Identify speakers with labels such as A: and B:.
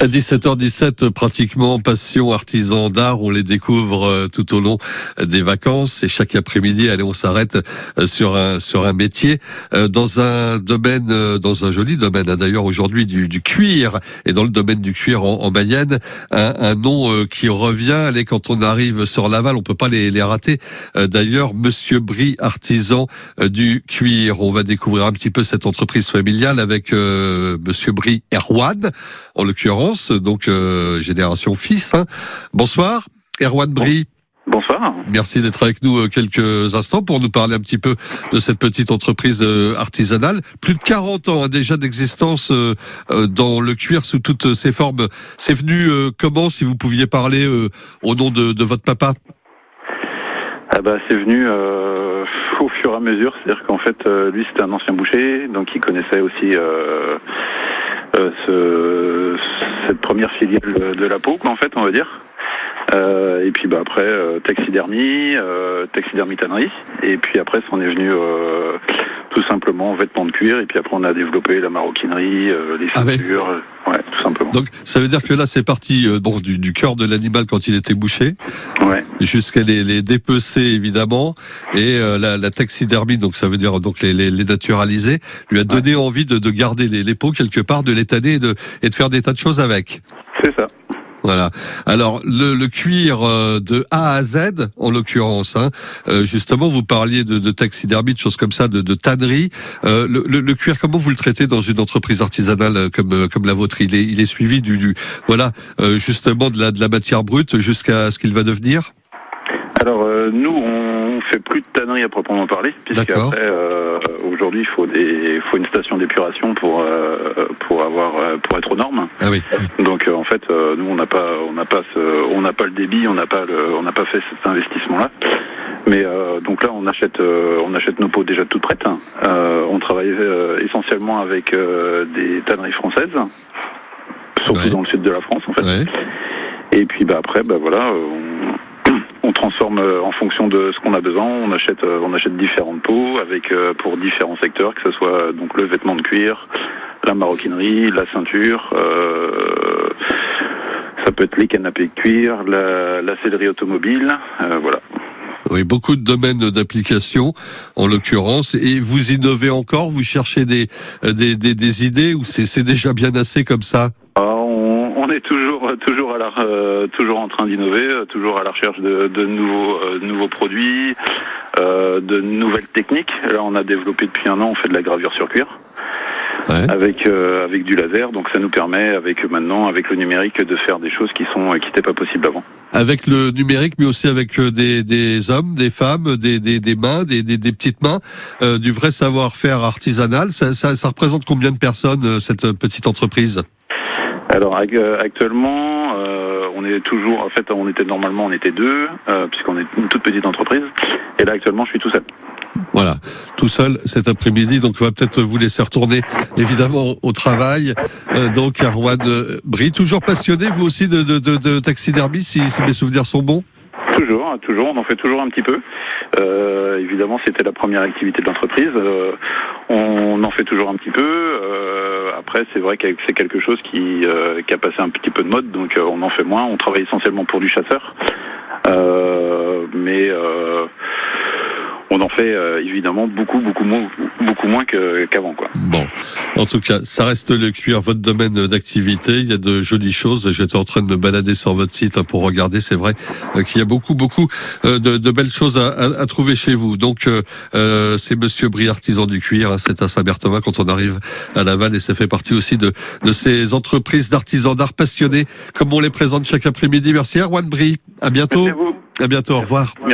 A: À 17h17, pratiquement passion artisan d'art, on les découvre euh, tout au long des vacances et chaque après-midi, allez, on s'arrête euh, sur un sur un métier euh, dans un domaine, dans un joli domaine. Hein, d'ailleurs, aujourd'hui du, du, cuir et dans le domaine du cuir en, en Mayenne, un, un, nom qui revient. Allez, quand on arrive sur Laval, on peut pas les, les rater. D'ailleurs, Monsieur Brie, artisan du cuir. On va découvrir un petit peu cette entreprise familiale avec Monsieur Brie Erwan, en l'occurrence donc euh, génération fils. Hein. Bonsoir, Erwan Brie.
B: Bonsoir.
A: Merci d'être avec nous euh, quelques instants pour nous parler un petit peu de cette petite entreprise euh, artisanale. Plus de 40 ans hein, déjà d'existence dans le cuir sous toutes ses formes. C'est venu comment, si vous pouviez parler au nom de, votre papa?
B: Ah bah, C'est venu au fur et à mesure. C'est-à-dire qu'en fait, lui, c'était un ancien boucher, donc il connaissait aussi ce, cette première filiale de la peau, en fait, on va dire. Euh, et puis bah, après, euh, taxidermie, euh, taxidermie tannerie. Et puis après, on est venu euh, tout simplement vêtements de cuir. Et puis après, on a développé la maroquinerie, euh, les
A: ah
B: ceintures, ouais. tout simplement.
A: Donc ça veut dire que là, c'est parti bon, du, du cœur de l'animal quand il était bouché,
B: ouais.
A: jusqu'à les, les dépecer évidemment, et la, la, taxidermie, donc ça veut dire donc les, les, les naturaliser, lui a donné envie de, de garder les, les peaux quelque part, de l'étaler et de, et de faire des tas de choses avec.
B: C'est ça.
A: Voilà. Alors le, le, cuir euh, de A à Z, en l'occurrence, hein, euh, justement, vous parliez de, de taxidermie, de choses comme ça, de, de tannerie. Euh, le, le, cuir, comment vous le traitez dans une entreprise artisanale comme comme la vôtre? Il est il est suivi du, du voilà justement de la de la matière brute jusqu'à ce qu'il va devenir?
B: Alors nous, on fait plus de tannerie à proprement parler, puisqu'après euh, aujourd'hui il faut des, faut une station d'épuration pour pour avoir pour être aux normes.
A: Ah oui.
B: Donc en fait, nous on n'a pas on n'a pas on n'a pas le débit, on n'a pas le, on n'a pas fait cet investissement là. Mais donc là on achète on achète nos pots déjà toutes prêtes. on travaille essentiellement avec des tanneries françaises, surtout dans le sud de la France en fait.
A: Ouais.
B: Et puis bah après bah voilà on, on transforme en fonction de ce qu'on a besoin. On achète, on achète différentes peaux avec pour différents secteurs, que ce soit donc le vêtement de cuir, la maroquinerie, la ceinture. Euh, ça peut être les canapés de cuir, la, la automobile, euh, voilà.
A: Oui, beaucoup de domaines d'application, en l'occurrence. Et vous innovez encore? Vous cherchez des, des, des, des idées ou c'est déjà bien assez comme ça?
B: On, est toujours toujours à la, euh, toujours en train d'innover, toujours à la recherche de, de nouveaux euh, nouveaux produits, euh, de nouvelles techniques. Là, on a développé depuis un an, on fait de la gravure sur cuir.
A: Ouais.
B: avec euh, avec du laser. Donc ça nous permet, avec maintenant, avec le numérique, de faire des choses qui sont qui n'étaient pas possibles avant.
A: Avec le numérique, mais aussi avec euh, des, des hommes, des femmes, des, des, des mains, des, des, des, petites mains, euh, du vrai savoir-faire artisanal. Ça, ça, ça, représente combien de personnes euh, cette petite entreprise?
B: Alors actuellement, euh, on est toujours, en fait, on était normalement, on était deux, puisqu'on est une toute petite entreprise. Et là actuellement, je suis tout seul.
A: Voilà, tout seul cet après-midi. Donc, on va peut-être vous laisser retourner évidemment au travail. Euh, donc, Arwan Brie, toujours passionné, vous aussi, de, de, de, de taxidermie, si, si mes souvenirs sont bons?
B: Toujours, toujours, on en fait toujours un petit peu. Euh, évidemment, c'était la première activité de l'entreprise. Euh, on en fait toujours un petit peu. Euh, après, c'est vrai que c'est quelque chose qui, euh, qui, a passé un petit peu de mode, donc on en fait moins. On travaille essentiellement pour du chasseur. mais on en fait euh, évidemment beaucoup, beaucoup moins, beaucoup moins qu'avant, quoi.
A: Bon, en tout cas, ça reste le cuir, votre domaine d'activité. Il y a de jolies choses. J'étais en train de me balader sur votre site hein, pour regarder. C'est vrai euh, qu'il y a beaucoup, beaucoup euh, de, de, belles choses à, à, à, trouver chez vous. Donc, euh, c'est Monsieur Brie, artisan du cuir. Hein, c'est à Saint-Berthevin quand on arrive à Laval, et ça fait partie aussi de, de ces entreprises d'artisans d'art passionnés, comme on les présente chaque après-midi. Merci, Erwan Brie. À bientôt.
B: Merci à, vous.
A: à bientôt. Au revoir.
B: Merci.